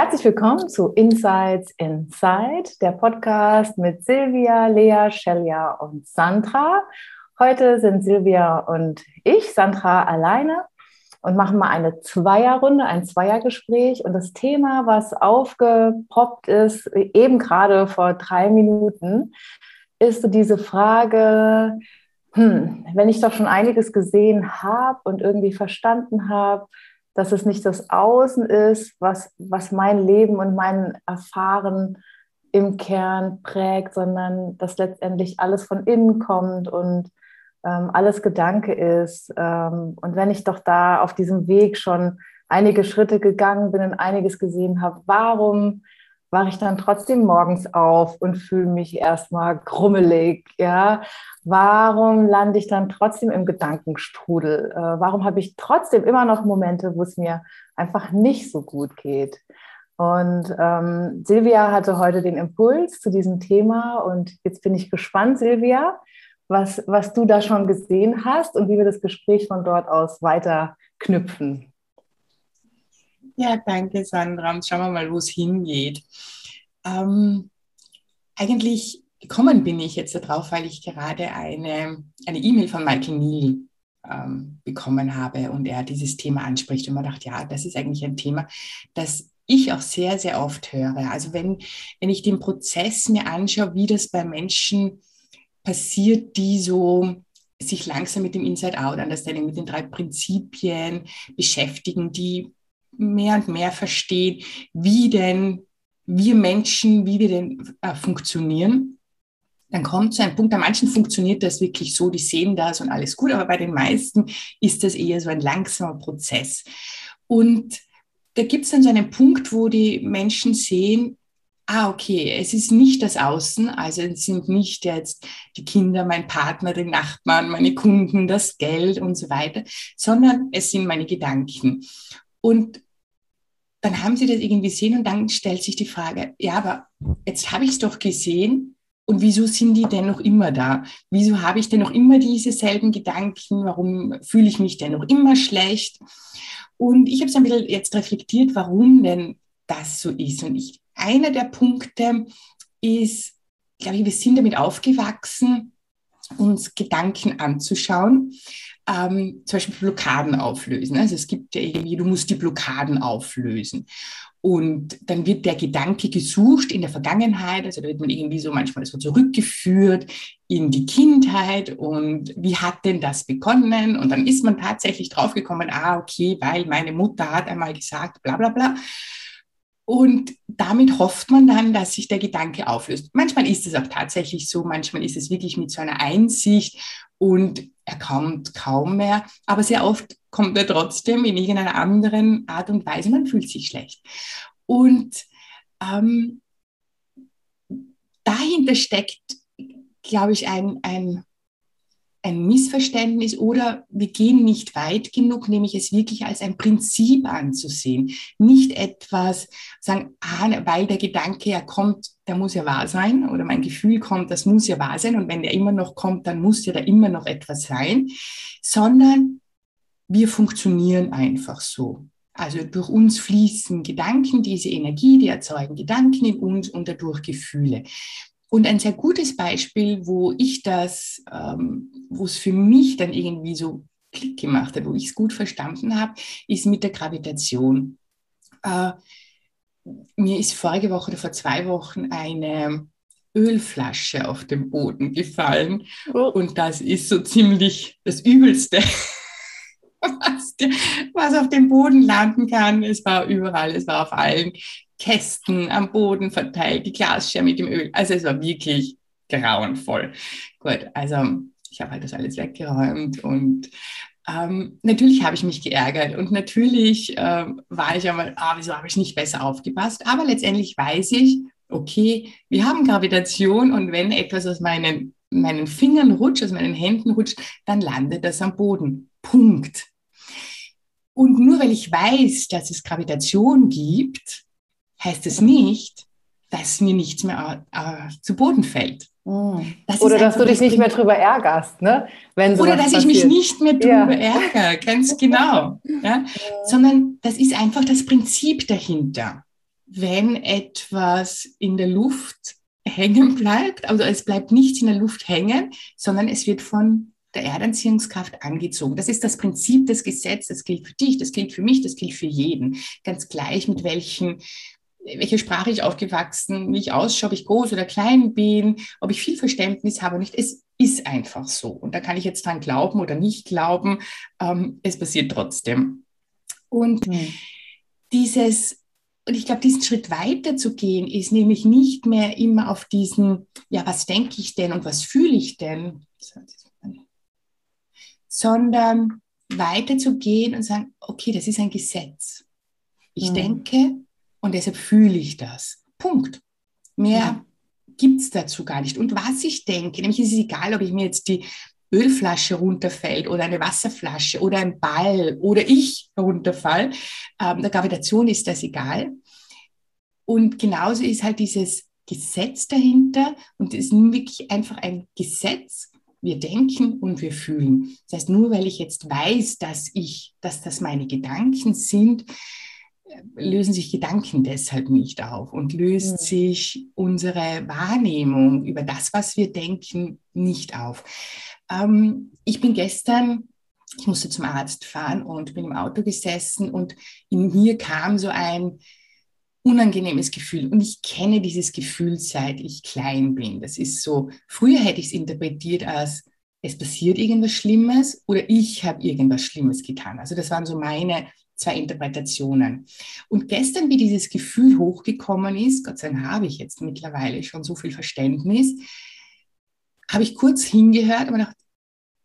Herzlich willkommen zu Insights Inside, der Podcast mit Silvia, Lea, Shelia und Sandra. Heute sind Silvia und ich, Sandra, alleine und machen mal eine Zweierrunde, ein Zweiergespräch. Und das Thema, was aufgepoppt ist, eben gerade vor drei Minuten, ist so diese Frage, hm, wenn ich doch schon einiges gesehen habe und irgendwie verstanden habe, dass es nicht das Außen ist, was, was mein Leben und mein Erfahren im Kern prägt, sondern dass letztendlich alles von innen kommt und ähm, alles Gedanke ist. Ähm, und wenn ich doch da auf diesem Weg schon einige Schritte gegangen bin und einiges gesehen habe, warum wache ich dann trotzdem morgens auf und fühle mich erstmal grummelig, ja? Warum lande ich dann trotzdem im Gedankenstrudel? Äh, warum habe ich trotzdem immer noch Momente, wo es mir einfach nicht so gut geht? Und ähm, Silvia hatte heute den Impuls zu diesem Thema und jetzt bin ich gespannt, Silvia, was, was du da schon gesehen hast und wie wir das Gespräch von dort aus weiter knüpfen. Ja, danke, Sandra. Schauen wir mal, wo es hingeht. Ähm, eigentlich gekommen bin ich jetzt darauf, weil ich gerade eine E-Mail von Michael Neal ähm, bekommen habe und er dieses Thema anspricht und man dachte, ja, das ist eigentlich ein Thema, das ich auch sehr, sehr oft höre. Also wenn, wenn ich den Prozess mir anschaue, wie das bei Menschen passiert, die so sich langsam mit dem Inside-Out-Understanding, mit den drei Prinzipien beschäftigen, die mehr und mehr verstehen, wie denn wir Menschen, wie wir denn äh, funktionieren. Dann kommt zu einem Punkt, bei manchen funktioniert das wirklich so, die sehen das und alles gut, aber bei den meisten ist das eher so ein langsamer Prozess. Und da gibt es dann so einen Punkt, wo die Menschen sehen, ah, okay, es ist nicht das Außen, also es sind nicht jetzt die Kinder, mein Partner, die Nachbarn, meine Kunden, das Geld und so weiter, sondern es sind meine Gedanken. Und dann haben sie das irgendwie gesehen und dann stellt sich die Frage, ja, aber jetzt habe ich es doch gesehen und wieso sind die denn noch immer da? Wieso habe ich denn noch immer diese selben Gedanken? Warum fühle ich mich denn noch immer schlecht? Und ich habe es ein bisschen jetzt reflektiert, warum denn das so ist. Und ich, einer der Punkte ist, glaube ich, wir sind damit aufgewachsen, uns Gedanken anzuschauen ähm, zum Beispiel Blockaden auflösen. Also es gibt ja irgendwie, du musst die Blockaden auflösen. Und dann wird der Gedanke gesucht in der Vergangenheit, also da wird man irgendwie so manchmal so zurückgeführt in die Kindheit und wie hat denn das begonnen? Und dann ist man tatsächlich draufgekommen, ah, okay, weil meine Mutter hat einmal gesagt, bla bla bla. Und damit hofft man dann, dass sich der Gedanke auflöst. Manchmal ist es auch tatsächlich so, manchmal ist es wirklich mit so einer Einsicht und er kommt kaum mehr, aber sehr oft kommt er trotzdem in irgendeiner anderen Art und Weise. Man fühlt sich schlecht. Und ähm, dahinter steckt, glaube ich, ein, ein ein Missverständnis oder wir gehen nicht weit genug, nämlich es wirklich als ein Prinzip anzusehen. Nicht etwas sagen, ah, weil der Gedanke ja kommt, der muss ja wahr sein oder mein Gefühl kommt, das muss ja wahr sein und wenn der immer noch kommt, dann muss ja da immer noch etwas sein, sondern wir funktionieren einfach so. Also durch uns fließen Gedanken, diese Energie, die erzeugen Gedanken in uns und dadurch Gefühle. Und ein sehr gutes Beispiel, wo ich das, ähm, wo es für mich dann irgendwie so Klick gemacht hat, wo ich es gut verstanden habe, ist mit der Gravitation. Äh, mir ist vorige Woche oder vor zwei Wochen eine Ölflasche auf den Boden gefallen. Oh. Und das ist so ziemlich das Übelste, was, was auf dem Boden landen kann. Es war überall, es war auf allen Kästen am Boden verteilt, die Glasscherben mit dem Öl. Also es war wirklich grauenvoll. Gut, also ich habe halt das alles weggeräumt und Ähm, natürlich habe ich mich geärgert und natürlich äh, war ich einmal, ah, wieso habe ich nicht besser aufgepasst? Aber letztendlich weiß ich, okay, wir haben Gravitation und wenn etwas aus meinen, meinen Fingern rutscht, aus meinen Händen rutscht, dann landet das am Boden. Punkt. Und nur weil ich weiß, dass es Gravitation gibt, heißt es nicht, dass mir nichts mehr äh, zu Boden fällt. Mhm. Das oder dass du dich nicht mehr drüber ärgerst, ne? Wenn oder dass passiert. ich mich nicht mehr drüber ja. ärgere, ganz genau. Ja? ja? Sondern das ist einfach das Prinzip dahinter. Wenn etwas in der Luft hängen bleibt, also es bleibt nichts in der Luft hängen, sondern es wird von der Erdanziehungskraft angezogen. Das ist das Prinzip des Gesetzes. Das gilt für dich, das gilt für mich, das gilt für jeden. Ganz gleich, mit welchen welche Sprache ich aufgewachsen, wie ich ausschaue, ob ich groß oder klein bin, ob ich viel Verständnis habe nicht. Es ist einfach so. Und da kann ich jetzt dran glauben oder nicht glauben. Ähm, es passiert trotzdem. Und mhm. dieses, und ich glaube, diesen Schritt weiter zu gehen, ist nämlich nicht mehr immer auf diesen, ja, was denke ich denn und was fühle ich denn, sondern weiter zu gehen und sagen, okay, das ist ein Gesetz. Ich mhm. denke, und deshalb fühle ich das. Punkt. Mehr ja. gibt es dazu gar nicht. Und was ich denke, nämlich ist es egal, ob ich mir jetzt die Ölflasche runterfällt oder eine Wasserflasche oder ein Ball oder ich runterfall. Ähm, der Gravitation ist das egal. Und genauso ist halt dieses Gesetz dahinter und es ist wirklich einfach ein Gesetz. Wir denken und wir fühlen. Das heißt, nur weil ich jetzt weiß, dass ich, dass das meine Gedanken sind, lösen sich Gedanken deshalb nicht auf und löst mhm. sich unsere Wahrnehmung über das, was wir denken, nicht auf. Ähm, ich bin gestern, ich musste zum Arzt fahren und bin im Auto gesessen und in mir kam so ein unangenehmes Gefühl. Und ich kenne dieses Gefühl, seit ich klein bin. Das ist so, früher hätte ich es interpretiert als, es passiert irgendwas Schlimmes oder ich habe irgendwas Schlimmes getan. Also das waren so meine zwei Interpretationen. Und gestern, wie dieses Gefühl hochgekommen ist, Gott sei Dank habe ich jetzt mittlerweile schon so viel Verständnis, habe ich kurz hingehört und gedacht,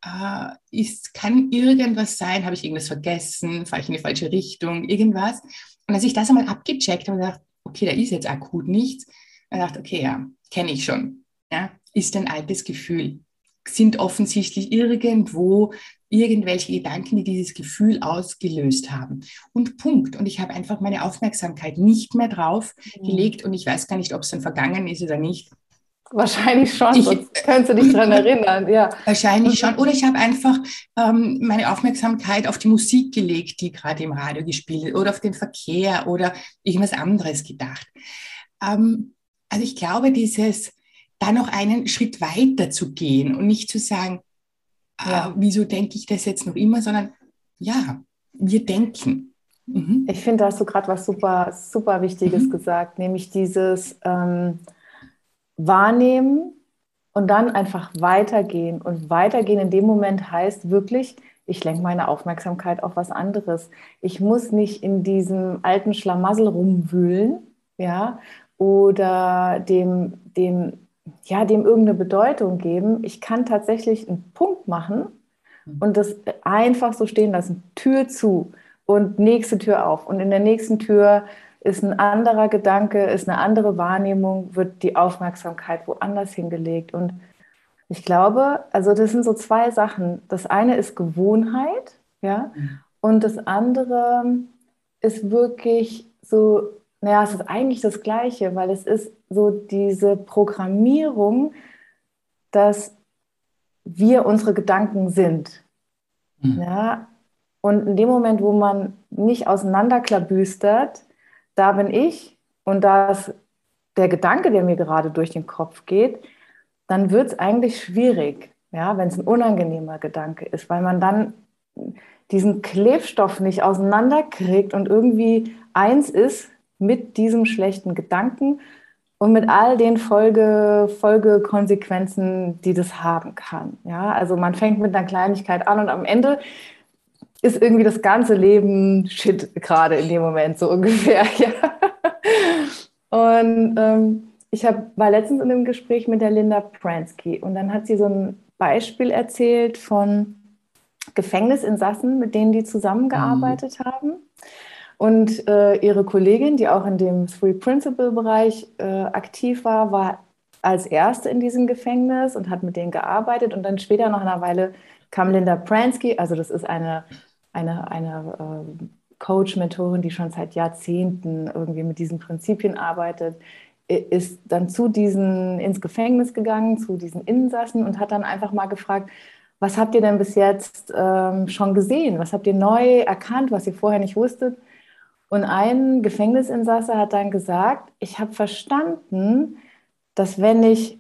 äh, ist, kann irgendwas sein, habe ich irgendwas vergessen, fahre ich in die falsche Richtung, irgendwas. Und als ich das einmal abgecheckt habe, gedacht, okay, da ist jetzt akut nichts, dann dachte okay, ja, kenne ich schon. Ja, ist ein altes Gefühl sind offensichtlich irgendwo irgendwelche Gedanken, die dieses Gefühl ausgelöst haben. Und Punkt. Und ich habe einfach meine Aufmerksamkeit nicht mehr drauf mhm. gelegt und ich weiß gar nicht, ob es dann vergangen ist oder nicht. Wahrscheinlich schon, ich, sonst könntest du dich daran erinnern. Ja. Wahrscheinlich schon. Oder ich habe einfach ähm, meine Aufmerksamkeit auf die Musik gelegt, die gerade im Radio gespielt wird, oder auf den Verkehr oder irgendwas anderes gedacht. Ähm, also ich glaube, dieses da noch einen Schritt weiter zu gehen und nicht zu sagen, ja. ah, wieso denke ich das jetzt noch immer, sondern ja, wir denken. Mhm. Ich finde, da hast du gerade was super, super Wichtiges mhm. gesagt, nämlich dieses ähm, Wahrnehmen und dann einfach weitergehen. Und weitergehen in dem Moment heißt wirklich, ich lenke meine Aufmerksamkeit auf was anderes. Ich muss nicht in diesem alten Schlamassel rumwühlen, ja, oder dem, dem ja, dem irgendeine Bedeutung geben. Ich kann tatsächlich einen Punkt machen und das einfach so stehen lassen. Tür zu und nächste Tür auf. Und in der nächsten Tür ist ein anderer Gedanke, ist eine andere Wahrnehmung, wird die Aufmerksamkeit woanders hingelegt. Und ich glaube, also das sind so zwei Sachen. Das eine ist Gewohnheit, ja, und das andere ist wirklich so naja, es ist eigentlich das Gleiche, weil es ist so diese Programmierung, dass wir unsere Gedanken sind. Mhm. Ja? Und in dem Moment, wo man nicht auseinanderklabüstert, da bin ich und da ist der Gedanke, der mir gerade durch den Kopf geht, dann wird es eigentlich schwierig, ja, wenn es ein unangenehmer Gedanke ist, weil man dann diesen Klebstoff nicht auseinanderkriegt und irgendwie eins ist mit diesem schlechten Gedanken und mit all den Folge, Folgekonsequenzen, die das haben kann. Ja, also man fängt mit einer Kleinigkeit an und am Ende ist irgendwie das ganze Leben Shit gerade in dem Moment so ungefähr. Ja. Und ähm, ich hab, war letztens in einem Gespräch mit der Linda Pransky und dann hat sie so ein Beispiel erzählt von Gefängnisinsassen, mit denen die zusammengearbeitet mhm. haben. Und äh, ihre Kollegin, die auch in dem Three-Principle-Bereich äh, aktiv war, war als erste in diesem Gefängnis und hat mit denen gearbeitet. Und dann später nach einer Weile kam Linda Pransky, also das ist eine, eine, eine äh, Coach-Mentorin, die schon seit Jahrzehnten irgendwie mit diesen Prinzipien arbeitet, ist dann zu diesen ins Gefängnis gegangen, zu diesen Insassen und hat dann einfach mal gefragt, was habt ihr denn bis jetzt ähm, schon gesehen? Was habt ihr neu erkannt, was ihr vorher nicht wusstet? Und ein Gefängnisinsasse hat dann gesagt, ich habe verstanden, dass wenn ich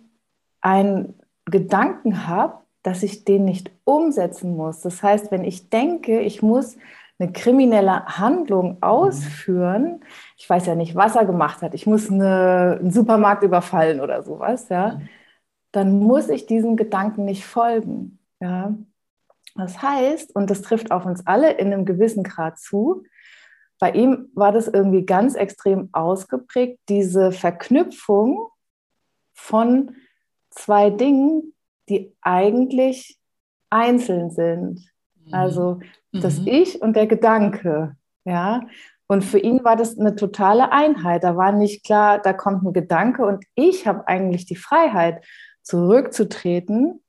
einen Gedanken habe, dass ich den nicht umsetzen muss. Das heißt, wenn ich denke, ich muss eine kriminelle Handlung ausführen, ich weiß ja nicht, was er gemacht hat, ich muss eine, einen Supermarkt überfallen oder sowas, ja, dann muss ich diesem Gedanken nicht folgen. Ja. Das heißt, und das trifft auf uns alle in einem gewissen Grad zu, bei ihm war das irgendwie ganz extrem ausgeprägt, diese Verknüpfung von zwei Dingen, die eigentlich einzeln sind. Mhm. Also das mhm. Ich und der Gedanke. Ja. Und für ihn war das eine totale Einheit. Da war nicht klar, da kommt ein Gedanke und ich habe eigentlich die Freiheit, zurückzutreten,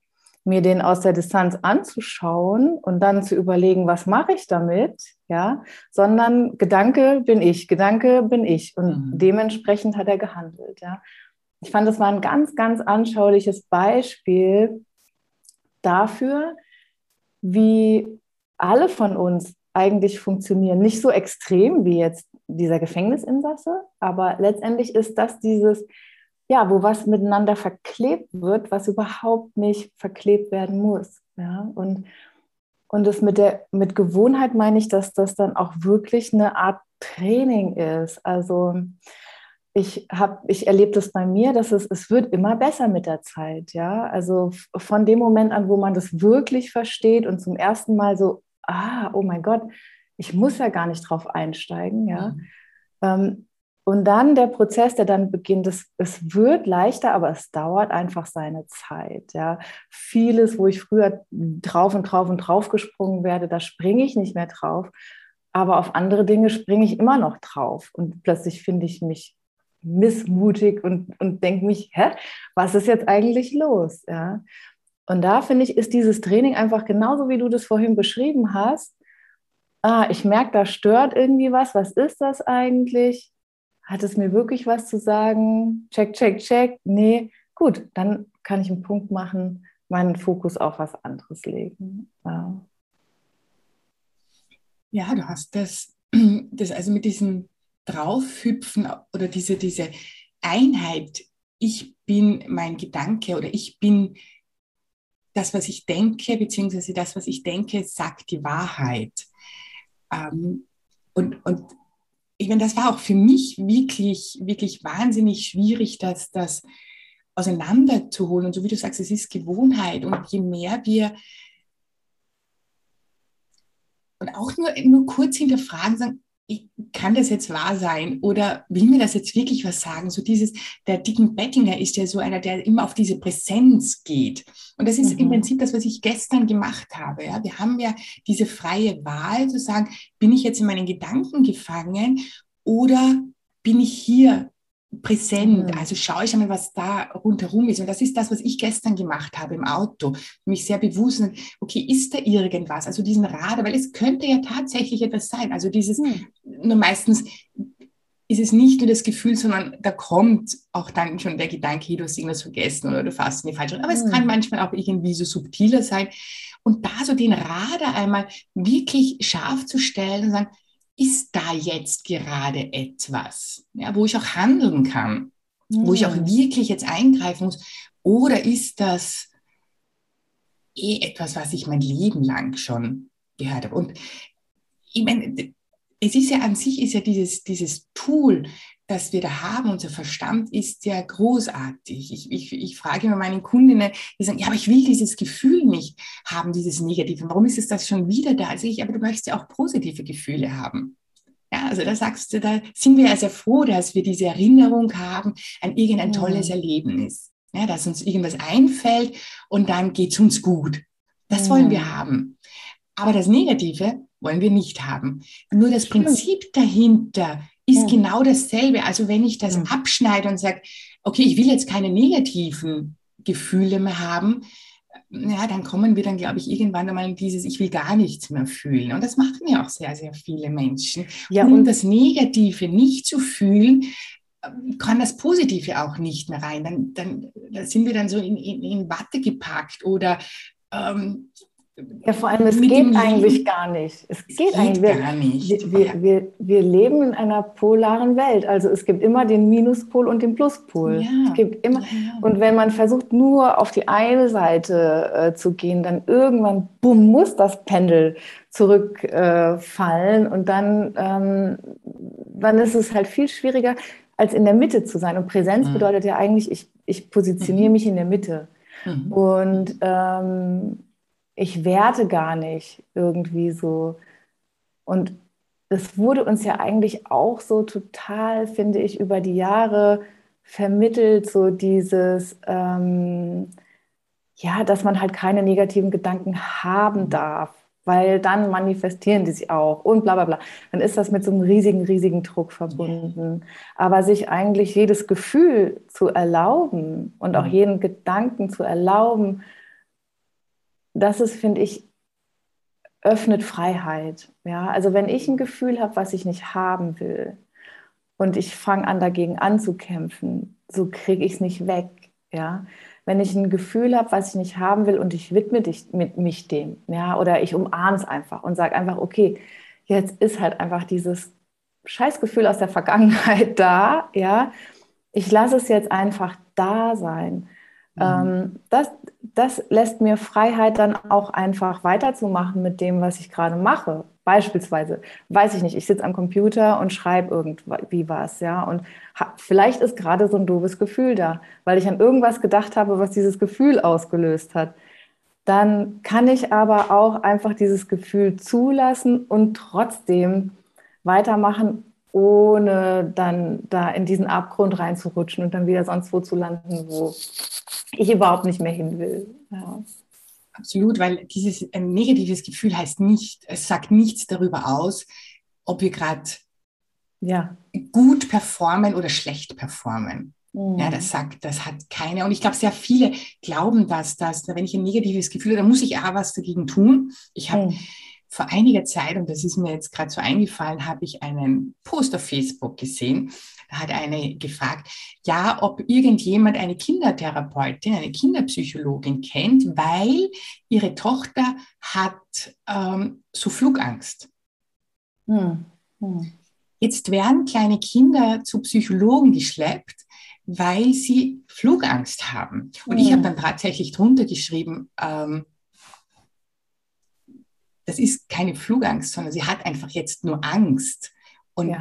mir den aus der Distanz anzuschauen und dann zu überlegen, was mache ich damit, ja, sondern Gedanke bin ich, Gedanke bin ich und mhm. dementsprechend hat er gehandelt, ja. Ich fand, das war ein ganz, ganz anschauliches Beispiel dafür, wie alle von uns eigentlich funktionieren. Nicht so extrem wie jetzt dieser Gefängnisinsasse, aber letztendlich ist das dieses, ja, wo was miteinander verklebt wird, was überhaupt nicht verklebt werden muss. Ja? Und, und das mit der mit Gewohnheit meine ich, dass das dann auch wirklich eine Art Training ist. Also ich habe, ich erlebe das bei mir, dass es, es wird immer besser mit der Zeit, ja. Also von dem Moment an, wo man das wirklich versteht und zum ersten Mal so, ah, oh mein Gott, ich muss ja gar nicht drauf einsteigen, ja. Mhm. Ähm, und dann der Prozess, der dann beginnt, es, es wird leichter, aber es dauert einfach seine Zeit. Ja. Vieles, wo ich früher drauf und drauf und drauf gesprungen werde, da springe ich nicht mehr drauf. Aber auf andere Dinge springe ich immer noch drauf. Und plötzlich finde ich mich missmutig und, und denke mich, hä, was ist jetzt eigentlich los? Ja? Und da finde ich, ist dieses Training einfach genauso, wie du das vorhin beschrieben hast. Ah, ich merke, da stört irgendwie was. Was ist das eigentlich? Hat es mir wirklich was zu sagen? Check, check, check. Nee, gut, dann kann ich einen Punkt machen, meinen Fokus auf was anderes legen. Ja, ja du hast das, das also mit diesem draufhüpfen oder diese, diese Einheit, ich bin mein Gedanke oder ich bin das, was ich denke, beziehungsweise das, was ich denke, sagt die Wahrheit. Ähm, und, und ich meine, das war auch für mich wirklich, wirklich wahnsinnig schwierig, dass das auseinanderzuholen. Und so wie du sagst, es ist Gewohnheit. Und je mehr wir und auch nur, nur kurz hinterfragen, sagen, kann das jetzt wahr sein oder will mir das jetzt wirklich was sagen? So dieses, der Dicken Bettinger ist ja so einer, der immer auf diese Präsenz geht. Und das ist mhm. im Prinzip das, was ich gestern gemacht habe. Ja? Wir haben ja diese freie Wahl zu sagen, bin ich jetzt in meinen Gedanken gefangen oder bin ich hier präsent. Mhm. Also schaue ich einmal, was da rundherum ist. Und das ist das, was ich gestern gemacht habe im Auto. Mich sehr bewusst, okay, ist da irgendwas? Also diesen Radar, weil es könnte ja tatsächlich etwas sein. Also dieses, mhm. nur meistens ist es nicht nur das Gefühl, sondern da kommt auch dann schon der Gedanke, hey, du hast irgendwas vergessen oder du fasst in die falsche. Aber mhm. es kann manchmal auch irgendwie so subtiler sein. Und da so den Radar einmal wirklich scharf zu stellen und sagen, ist da jetzt gerade etwas, ja, wo ich auch handeln kann, mhm. wo ich auch wirklich jetzt eingreifen muss? Oder ist das eh etwas, was ich mein Leben lang schon gehört habe? Und ich meine, es ist ja an sich, ist ja dieses, dieses Tool, das wir da haben, unser Verstand ist ja großartig. Ich, ich, ich frage immer meinen Kundinnen, die sagen, ja, aber ich will dieses Gefühl nicht haben, dieses Negative. Warum ist es das schon wieder da? Also ich, aber du möchtest ja auch positive Gefühle haben. Ja, also da sagst du, da sind wir ja sehr froh, dass wir diese Erinnerung haben an irgendein tolles Erlebnis. Ja, dass uns irgendwas einfällt und dann geht es uns gut. Das wollen wir haben. Aber das Negative wollen wir nicht haben. Nur das Prinzip dahinter ist ja. genau dasselbe. Also wenn ich das ja. abschneide und sage, okay, ich will jetzt keine negativen Gefühle mehr haben, ja, dann kommen wir dann, glaube ich, irgendwann einmal in dieses, ich will gar nichts mehr fühlen. Und das machen ja auch sehr, sehr viele Menschen. Ja, um das Negative nicht zu fühlen, kann das Positive auch nicht mehr rein. Dann, dann, dann sind wir dann so in, in, in Watte gepackt oder ähm, ja, vor allem, es geht eigentlich gar nicht. Es, es geht, geht, eigentlich wir, gar nicht. Wir, wir, wir, leben in einer polaren Welt. Also es gibt immer den Minuspol und den Pluspol. Ja. Es gibt immer, ja. Und wenn man versucht, nur auf die eine Seite äh, zu gehen, dann irgendwann, bumm, muss das Pendel zurückfallen. Äh, und dann, ähm, dann ist es halt viel schwieriger, als in der Mitte zu sein. Und Präsenz mhm. bedeutet ja eigentlich, ich, ich positioniere mhm. mich in der Mitte. Mhm. Und ähm, ich werte gar nicht irgendwie so. Und es wurde uns ja eigentlich auch so total, finde ich, über die Jahre vermittelt, so dieses, ähm, ja, dass man halt keine negativen Gedanken haben darf, weil dann manifestieren die sich auch und bla bla bla. Dann ist das mit so einem riesigen, riesigen Druck verbunden. Aber sich eigentlich jedes Gefühl zu erlauben und auch mhm. jeden Gedanken zu erlauben, das ist, finde ich, öffnet Freiheit. Ja, also wenn ich ein Gefühl habe, was ich nicht haben will und ich fange an, dagegen anzukämpfen, so kriege ich es nicht weg. Ja, wenn ich ein Gefühl habe, was ich nicht haben will und ich widme dich, mit mich dem, ja, oder ich umarme es einfach und sage einfach, okay, jetzt ist halt einfach dieses Scheißgefühl aus der Vergangenheit da, ja, ich lasse es jetzt einfach da sein. Mhm. Ähm, das, das lässt mir Freiheit, dann auch einfach weiterzumachen mit dem, was ich gerade mache. Beispielsweise, weiß ich nicht, ich sitze am Computer und schreibe irgendwie was, ja, und vielleicht ist gerade so ein doofes Gefühl da, weil ich an irgendwas gedacht habe, was dieses Gefühl ausgelöst hat. Dann kann ich aber auch einfach dieses Gefühl zulassen und trotzdem weitermachen, ohne dann da in diesen Abgrund reinzurutschen und dann wieder sonst wo zu landen, wo ich überhaupt nicht mehr hin will. Ja. Absolut, weil dieses ein negatives Gefühl heißt nicht, es sagt nichts darüber aus, ob wir gerade ja. gut performen oder schlecht performen. Mhm. Ja, das sagt, das hat keine. Und ich glaube, sehr viele glauben das, dass wenn ich ein negatives Gefühl habe, dann muss ich auch was dagegen tun. Ich habe mhm. Vor einiger Zeit, und das ist mir jetzt gerade so eingefallen, habe ich einen Post auf Facebook gesehen hat eine gefragt, ja, ob irgendjemand eine Kindertherapeutin, eine Kinderpsychologin kennt, weil ihre Tochter hat ähm, so Flugangst. Hm. Hm. Jetzt werden kleine Kinder zu Psychologen geschleppt, weil sie Flugangst haben. Und hm. ich habe dann tatsächlich drunter geschrieben, ähm, das ist keine Flugangst, sondern sie hat einfach jetzt nur Angst. Und ja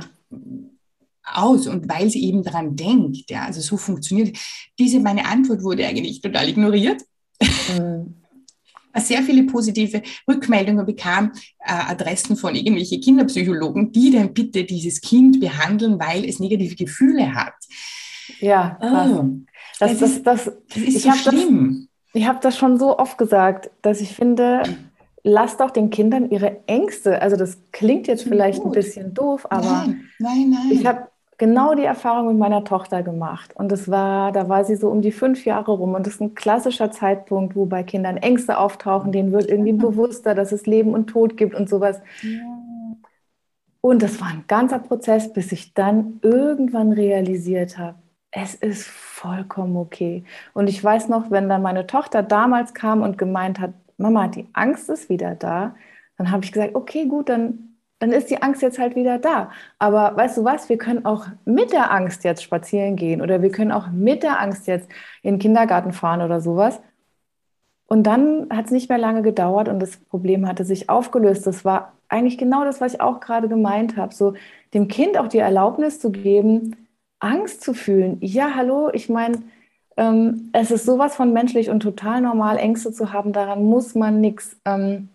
aus und weil sie eben daran denkt, ja, also so funktioniert. Diese, meine Antwort wurde eigentlich total ignoriert. Mhm. Sehr viele positive Rückmeldungen bekam, äh, Adressen von irgendwelchen Kinderpsychologen, die dann bitte dieses Kind behandeln, weil es negative Gefühle hat. Ja, oh, das, das, das, ist, das, ist so schlimm. Das, ich habe das schon so oft gesagt, dass ich finde, lasst doch den Kindern ihre Ängste, also das klingt jetzt vielleicht gut. ein bisschen doof, aber nein, nein, nein. ich habe genau die Erfahrung mit meiner Tochter gemacht. Und das war, da war sie so um die fünf Jahre rum. Und das ist ein klassischer Zeitpunkt, wo bei Kindern Ängste auftauchen, denen wird irgendwie bewusster, dass es Leben und Tod gibt und sowas. Und das war ein ganzer Prozess, bis ich dann irgendwann realisiert habe, es ist vollkommen okay. Und ich weiß noch, wenn dann meine Tochter damals kam und gemeint hat, Mama, die Angst ist wieder da, dann habe ich gesagt, okay, gut, dann dann ist die Angst jetzt halt wieder da. Aber weißt du was, wir können auch mit der Angst jetzt spazieren gehen oder wir können auch mit der Angst jetzt in den Kindergarten fahren oder sowas. Und dann hat es nicht mehr lange gedauert und das Problem hatte sich aufgelöst. Das war eigentlich genau das, was ich auch gerade gemeint habe. So dem Kind auch die Erlaubnis zu geben, Angst zu fühlen. Ja, hallo, ich meine, ähm, es ist sowas von menschlich und total normal, Ängste zu haben. Daran muss man nichts ähm,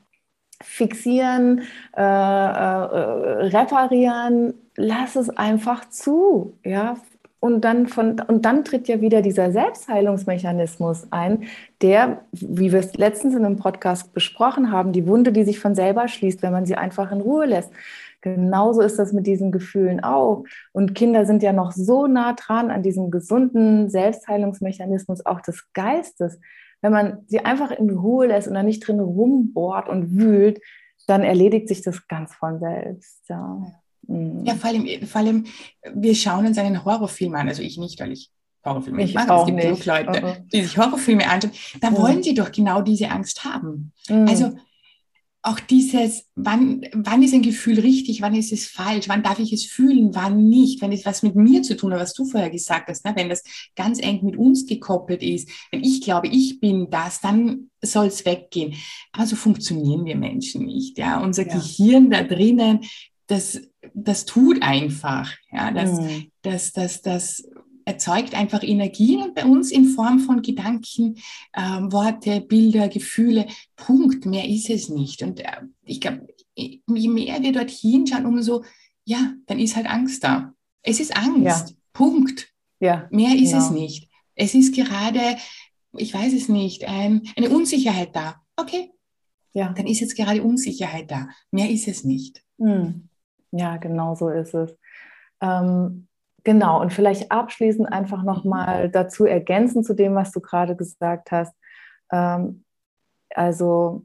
fixieren, äh, äh, reparieren, lass es einfach zu. Ja? und dann, von, und dann tritt ja wieder dieser Selbstheilungsmechanismus ein, der, wie wir es letztens in einem Podcast besprochen haben, die Wunde, die sich von selber schließt, wenn man sie einfach in Ruhe lässt. Genauso ist das mit diesen Gefühlen auch. Und Kinder sind ja noch so nah dran an diesem gesunden Selbstheilungsmechanismus auch des Geistes. Wenn man sie einfach in Ruhe lässt und da nicht drin rumbohrt und wühlt, dann erledigt sich das ganz von selbst. Ja. Mhm. Ja, vor allem, vor allem, wir schauen uns einen Horrorfilm an, also ich nicht, weil ich Horrorfilme ich mache. Es gibt genug Leute, uh -uh. die sich Horrorfilme anschauen. Da uh wollen sie doch genau diese Angst haben. Mhm. Also auch dieses, wann, wann ist ein Gefühl richtig, wann ist es falsch, wann darf ich es fühlen, wann nicht, wenn es was mit mir zu tun hat, was du vorher gesagt hast, ne? wenn das ganz eng mit uns gekoppelt ist, wenn ich glaube, ich bin das, dann soll es weggehen. Aber so funktionieren wir Menschen nicht. Ja? Unser ja. Gehirn da drinnen, das, das tut einfach. Ja? Das, mhm. das, das, das erzeugt einfach Energien und bei uns in Form von Gedanken, äh, Worte, Bilder, Gefühle. Punkt. Mehr ist es nicht. Und äh, ich glaube, je mehr wir dorthin schauen, umso, ja, dann ist halt Angst da. Es ist Angst. Ja. Punkt. Ja, mehr ist genau. es nicht. Es ist gerade, ich weiß es nicht, ein, eine Unsicherheit da. Okay. Ja. Dann ist jetzt gerade Unsicherheit da. Mehr ist es nicht. Hm. Ja, genau so ist es. Ähm, Genau, und vielleicht abschließend einfach nochmal dazu ergänzen zu dem, was du gerade gesagt hast. Ähm, also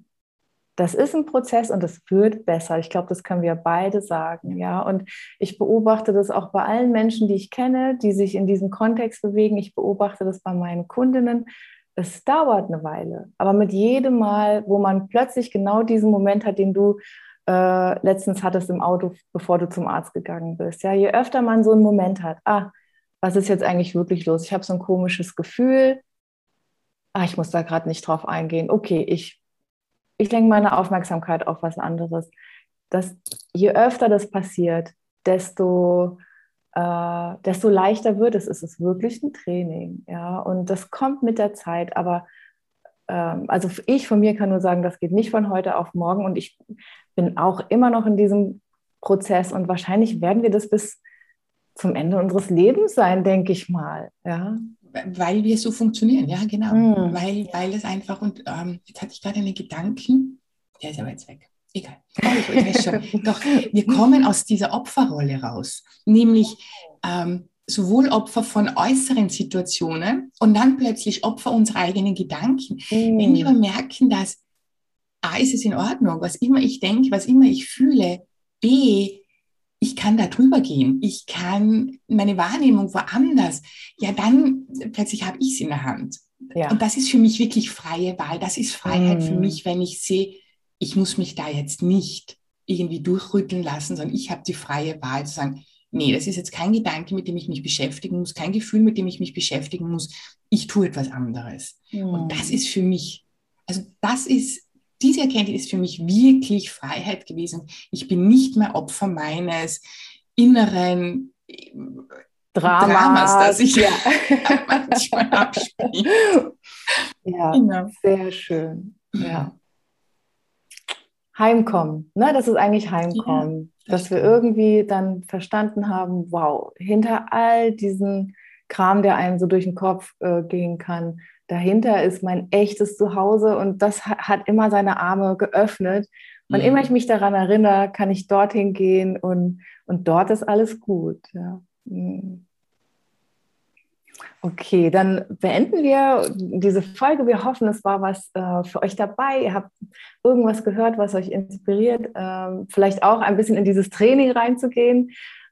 das ist ein Prozess und es wird besser. Ich glaube, das können wir beide sagen, ja. Und ich beobachte das auch bei allen Menschen, die ich kenne, die sich in diesem Kontext bewegen. Ich beobachte das bei meinen Kundinnen. Es dauert eine Weile, aber mit jedem Mal, wo man plötzlich genau diesen Moment hat, den du äh, letztens hattest im Auto, bevor du zum Arzt gegangen bist. Ja, je öfter man so einen Moment hat, ah, was ist jetzt eigentlich wirklich los? Ich habe so ein komisches Gefühl. Ah, ich muss da gerade nicht drauf eingehen. Okay, ich, ich lenke meine Aufmerksamkeit auf was anderes. Das, je öfter das passiert, desto, äh, desto leichter wird es. Es ist wirklich ein Training. Ja? Und das kommt mit der Zeit. Aber also ich von mir kann nur sagen, das geht nicht von heute auf morgen. Und ich bin auch immer noch in diesem Prozess und wahrscheinlich werden wir das bis zum Ende unseres Lebens sein, denke ich mal. Ja. Weil wir so funktionieren, ja, genau. Mhm. Weil, weil es einfach, und ähm, jetzt hatte ich gerade einen Gedanken, der ist aber jetzt weg. Egal. Doch, wir kommen aus dieser Opferrolle raus, nämlich ähm, sowohl Opfer von äußeren Situationen und dann plötzlich Opfer unserer eigenen Gedanken. Mhm. Wenn wir aber merken, dass A, ist es in Ordnung, was immer ich denke, was immer ich fühle, B, ich kann da drüber gehen, ich kann meine Wahrnehmung woanders, ja, dann plötzlich habe ich es in der Hand. Ja. Und das ist für mich wirklich freie Wahl. Das ist Freiheit mhm. für mich, wenn ich sehe, ich muss mich da jetzt nicht irgendwie durchrütteln lassen, sondern ich habe die freie Wahl zu sagen, nee, das ist jetzt kein Gedanke, mit dem ich mich beschäftigen muss, kein Gefühl, mit dem ich mich beschäftigen muss. Ich tue etwas anderes. Mhm. Und das ist für mich, also das ist, diese Erkenntnis ist für mich wirklich Freiheit gewesen. Ich bin nicht mehr Opfer meines inneren Dramas, Dramas das ich ja. manchmal abspiele. Ja, genau. sehr schön. Ja. Heimkommen, ne? das ist eigentlich Heimkommen dass wir irgendwie dann verstanden haben, wow, hinter all diesen Kram, der einem so durch den Kopf äh, gehen kann, dahinter ist mein echtes Zuhause und das hat, hat immer seine Arme geöffnet. Wann mhm. immer ich mich daran erinnere, kann ich dorthin gehen und, und dort ist alles gut. Ja. Mhm. Okay, dann beenden wir diese Folge. Wir hoffen, es war was äh, für euch dabei. Ihr habt irgendwas gehört, was euch inspiriert, ähm, vielleicht auch ein bisschen in dieses Training reinzugehen.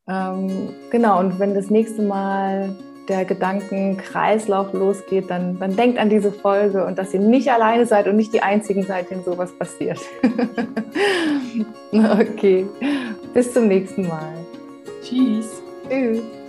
Ähm, genau, und wenn das nächste Mal der Gedankenkreislauf losgeht, dann, dann denkt an diese Folge und dass ihr nicht alleine seid und nicht die Einzigen seid, denen sowas passiert. okay, bis zum nächsten Mal. Tschüss. Tschüss.